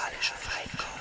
Musikalische Feinkost.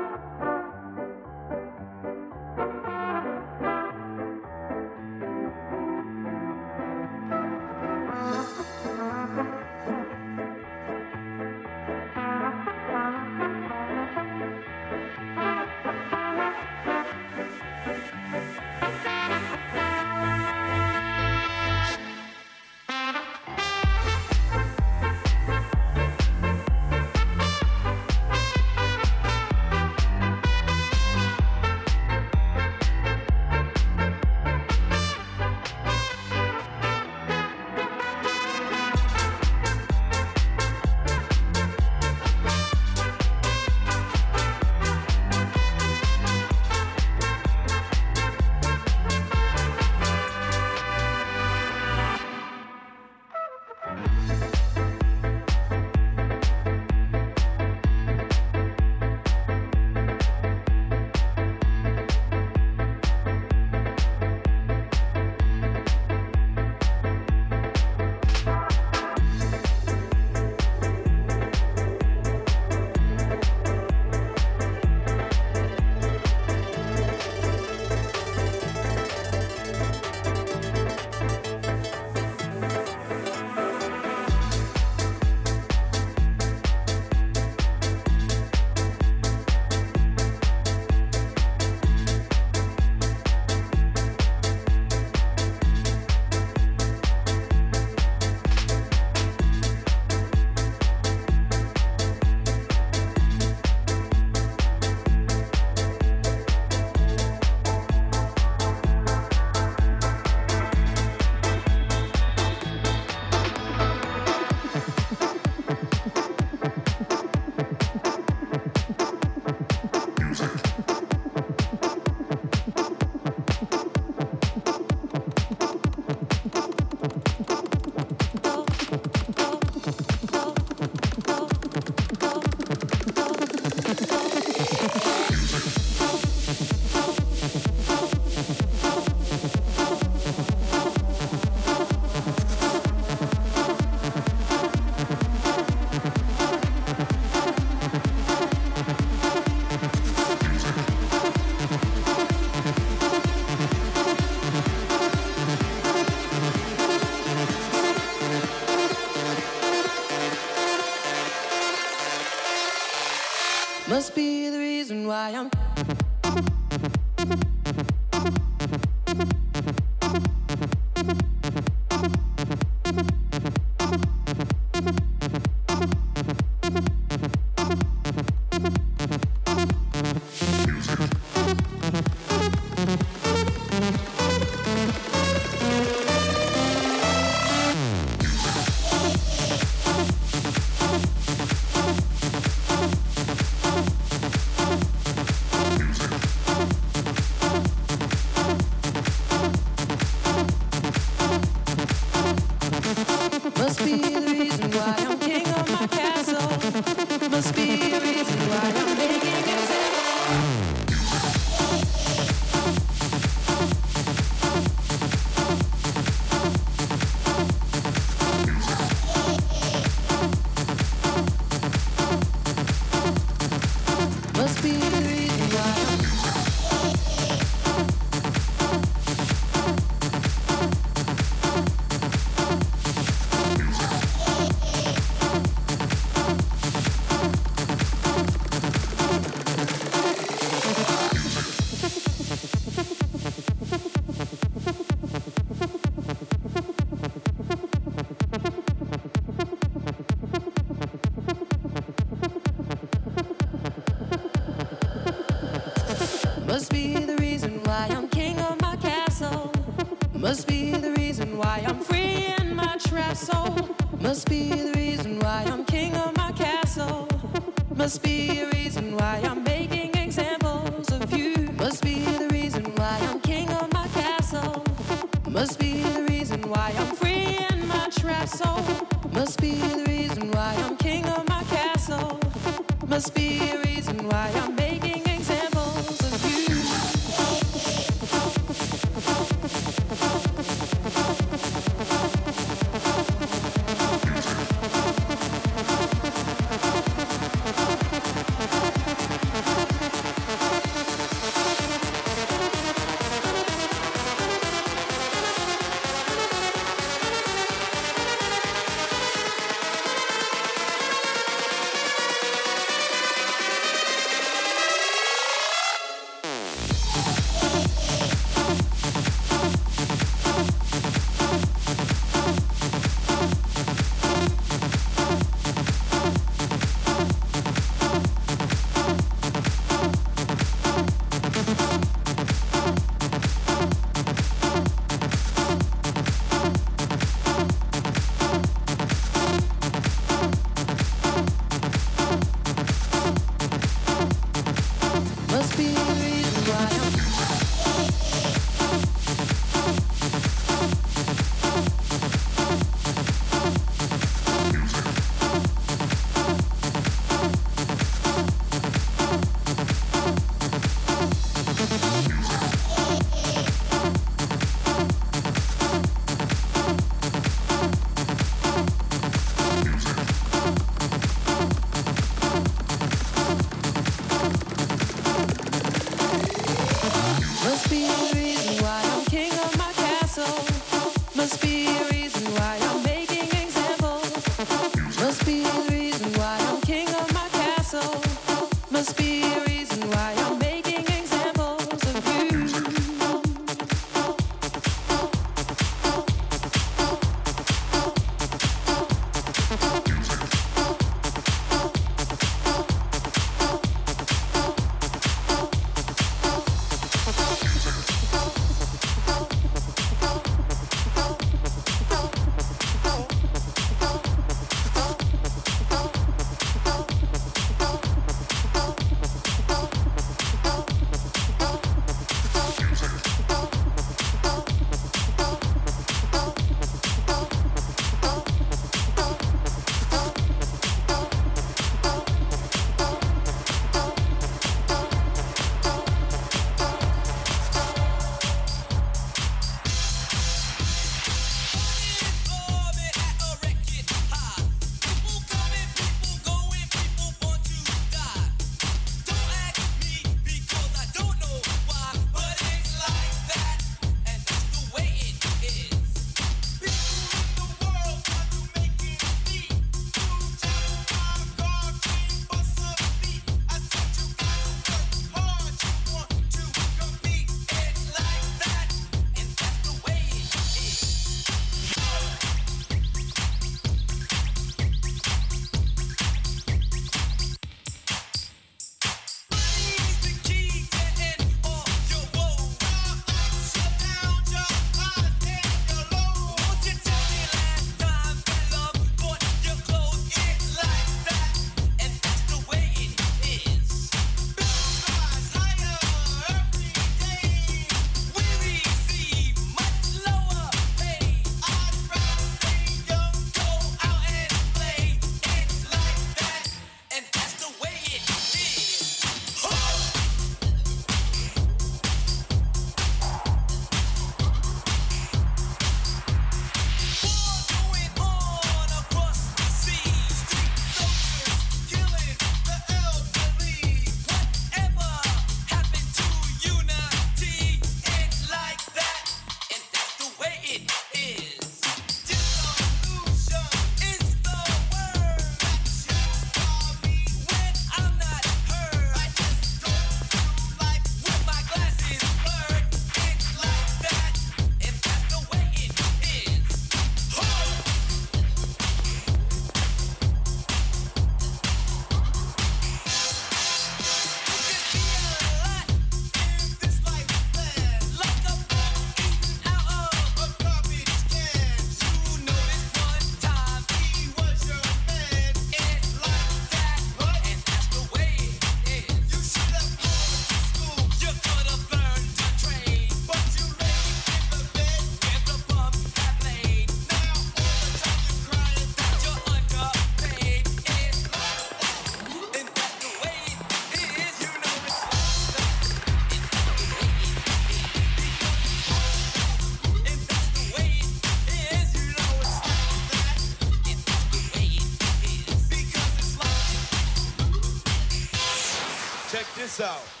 Out.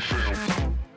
Michel.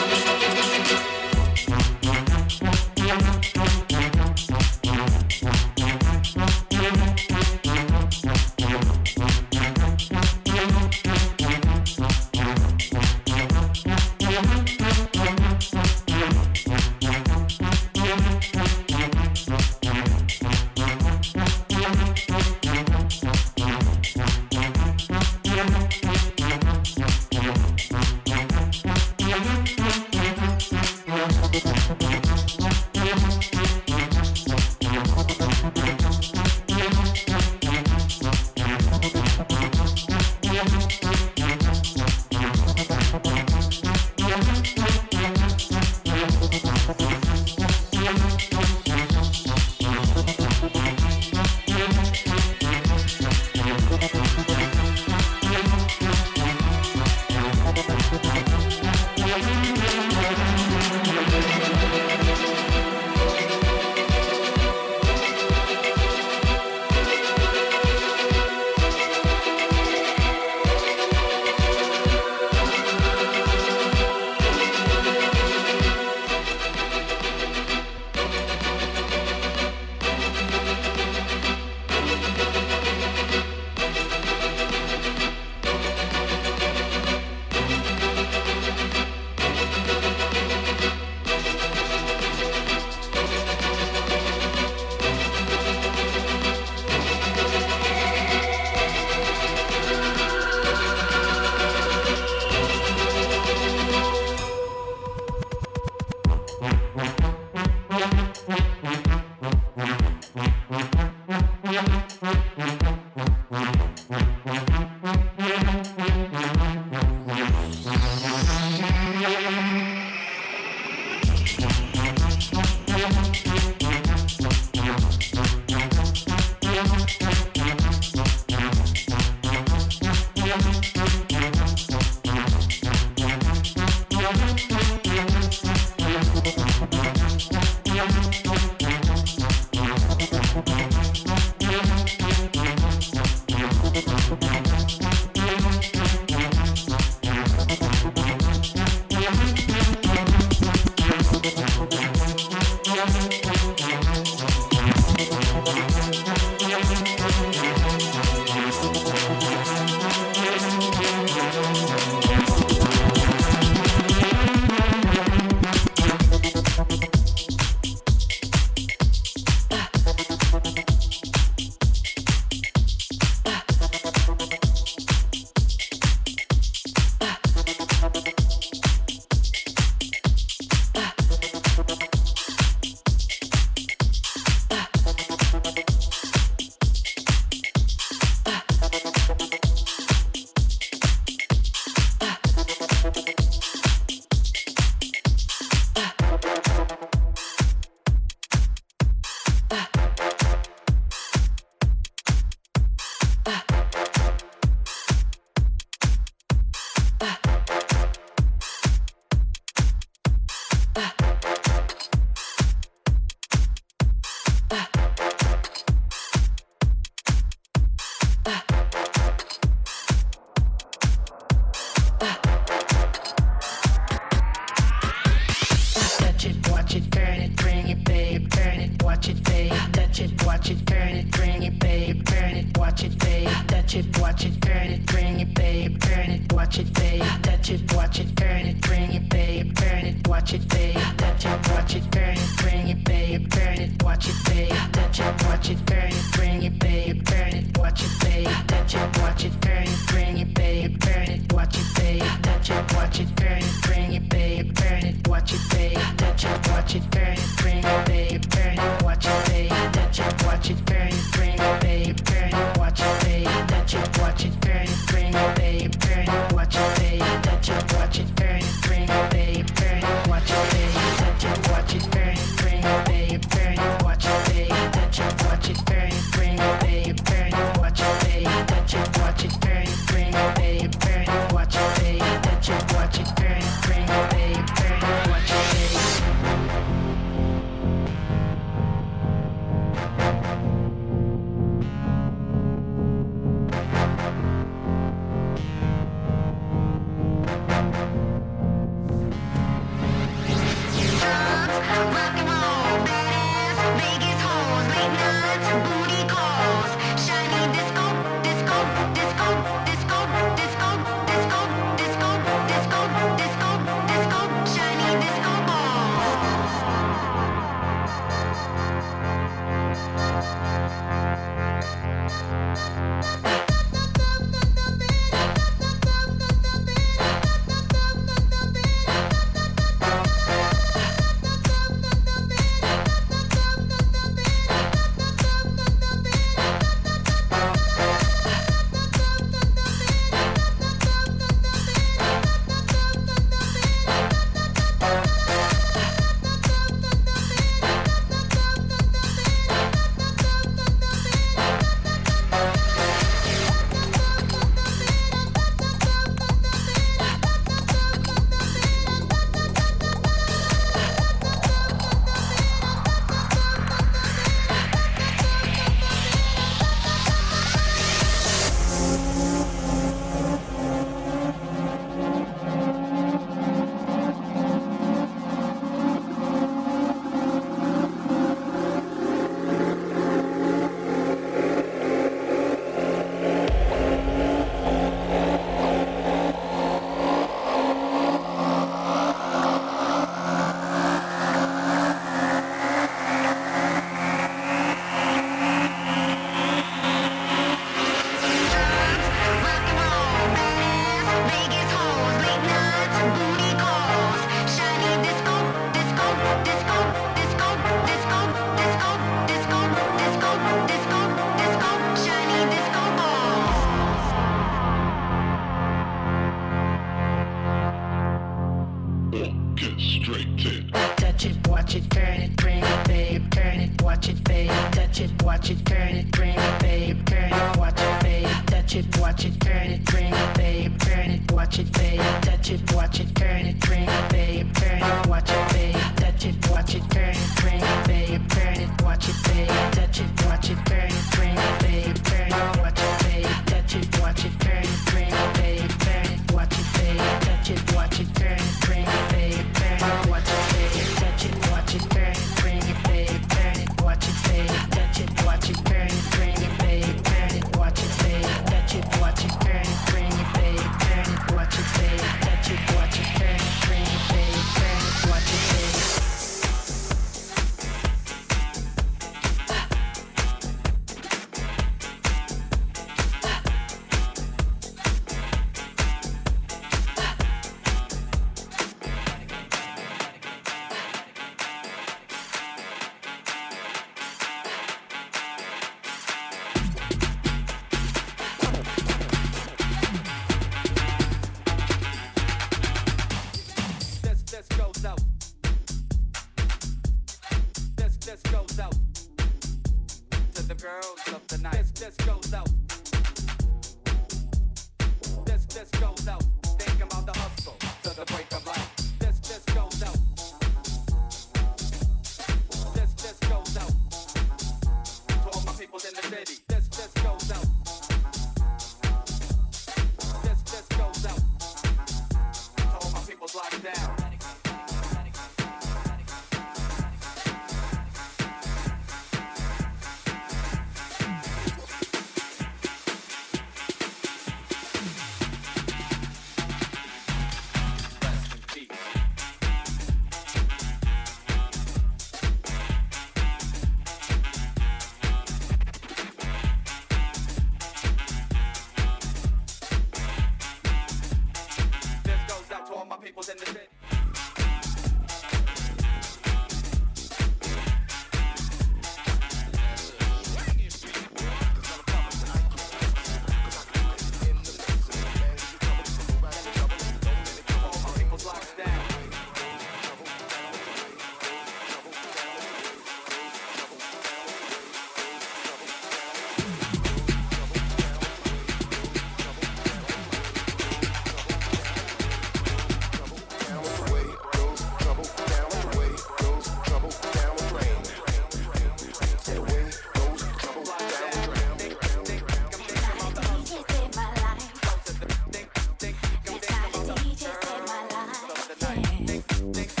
Down,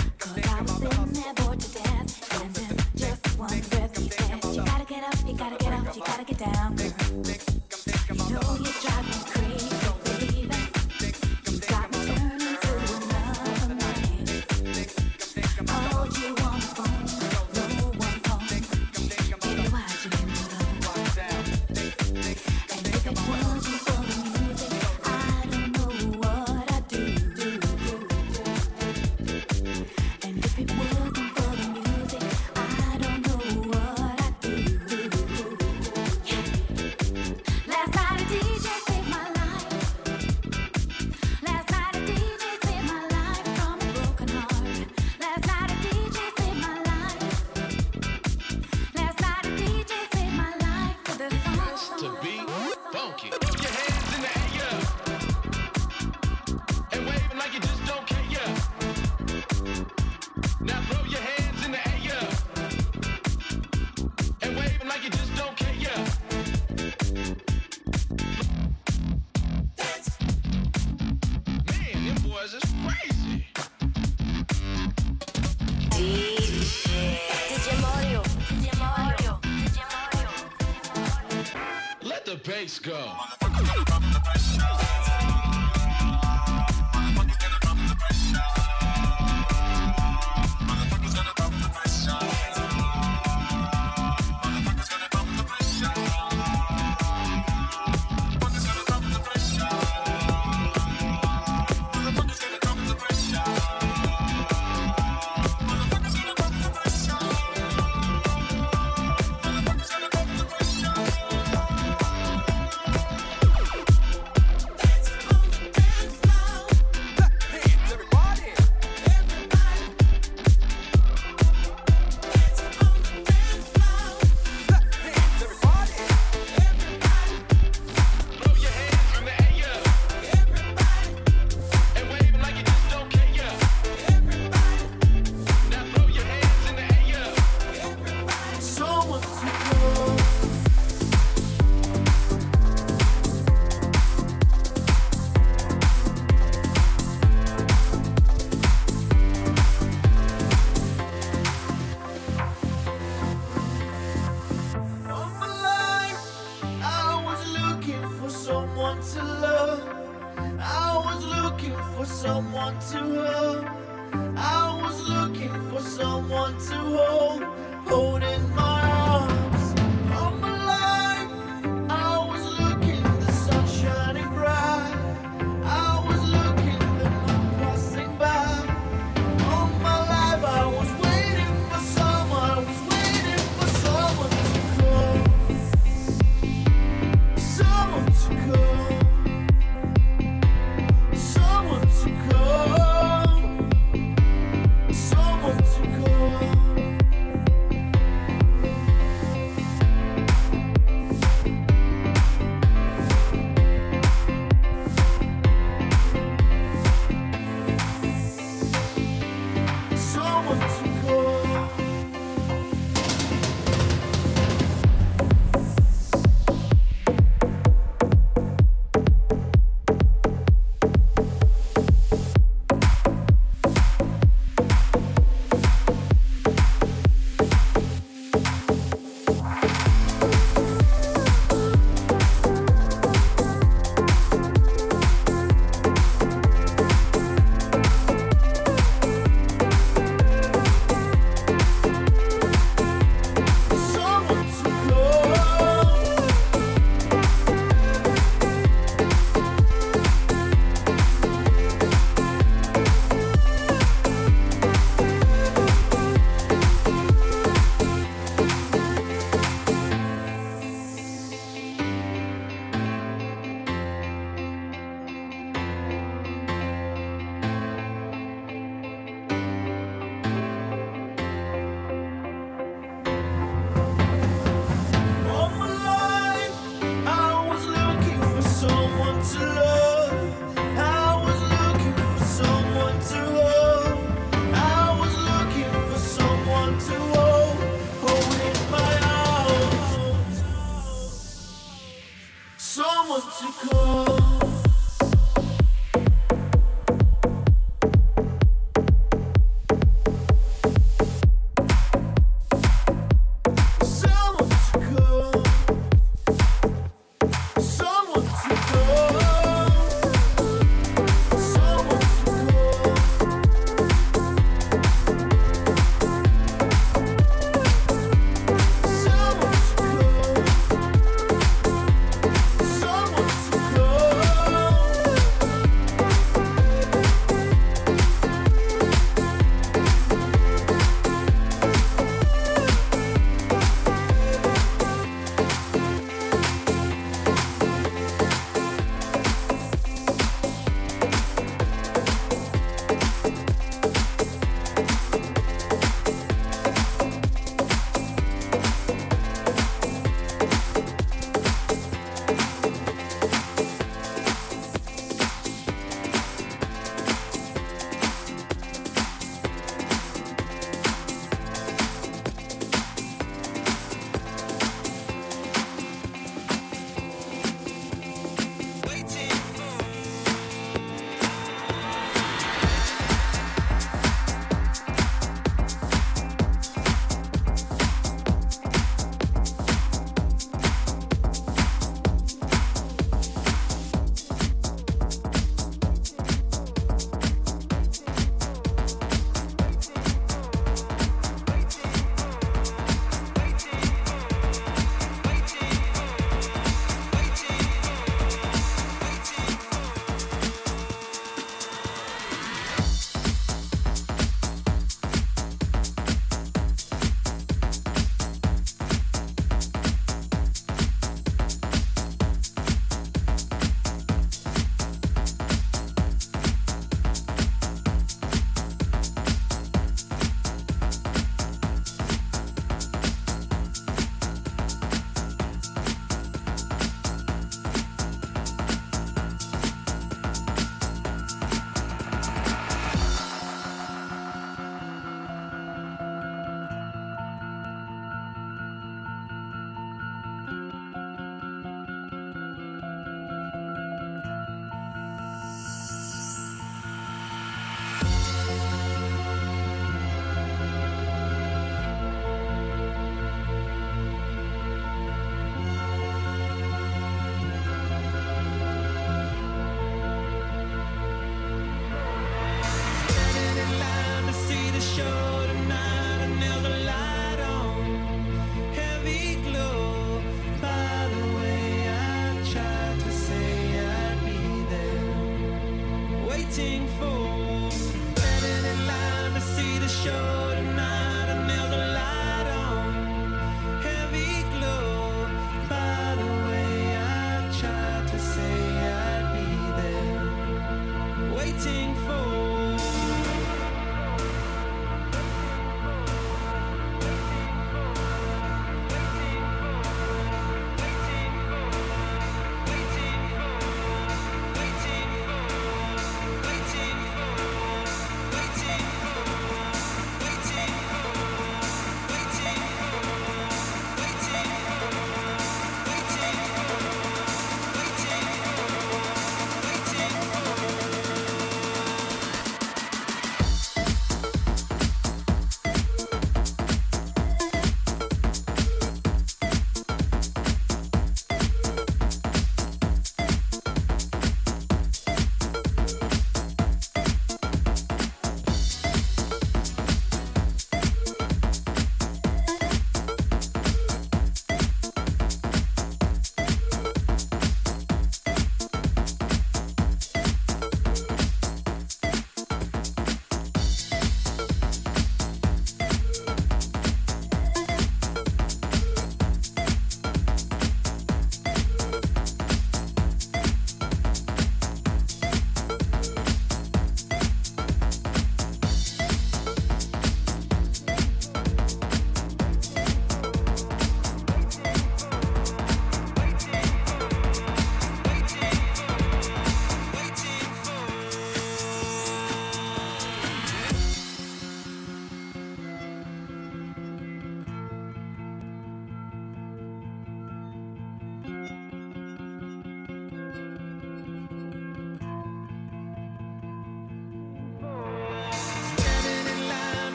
go.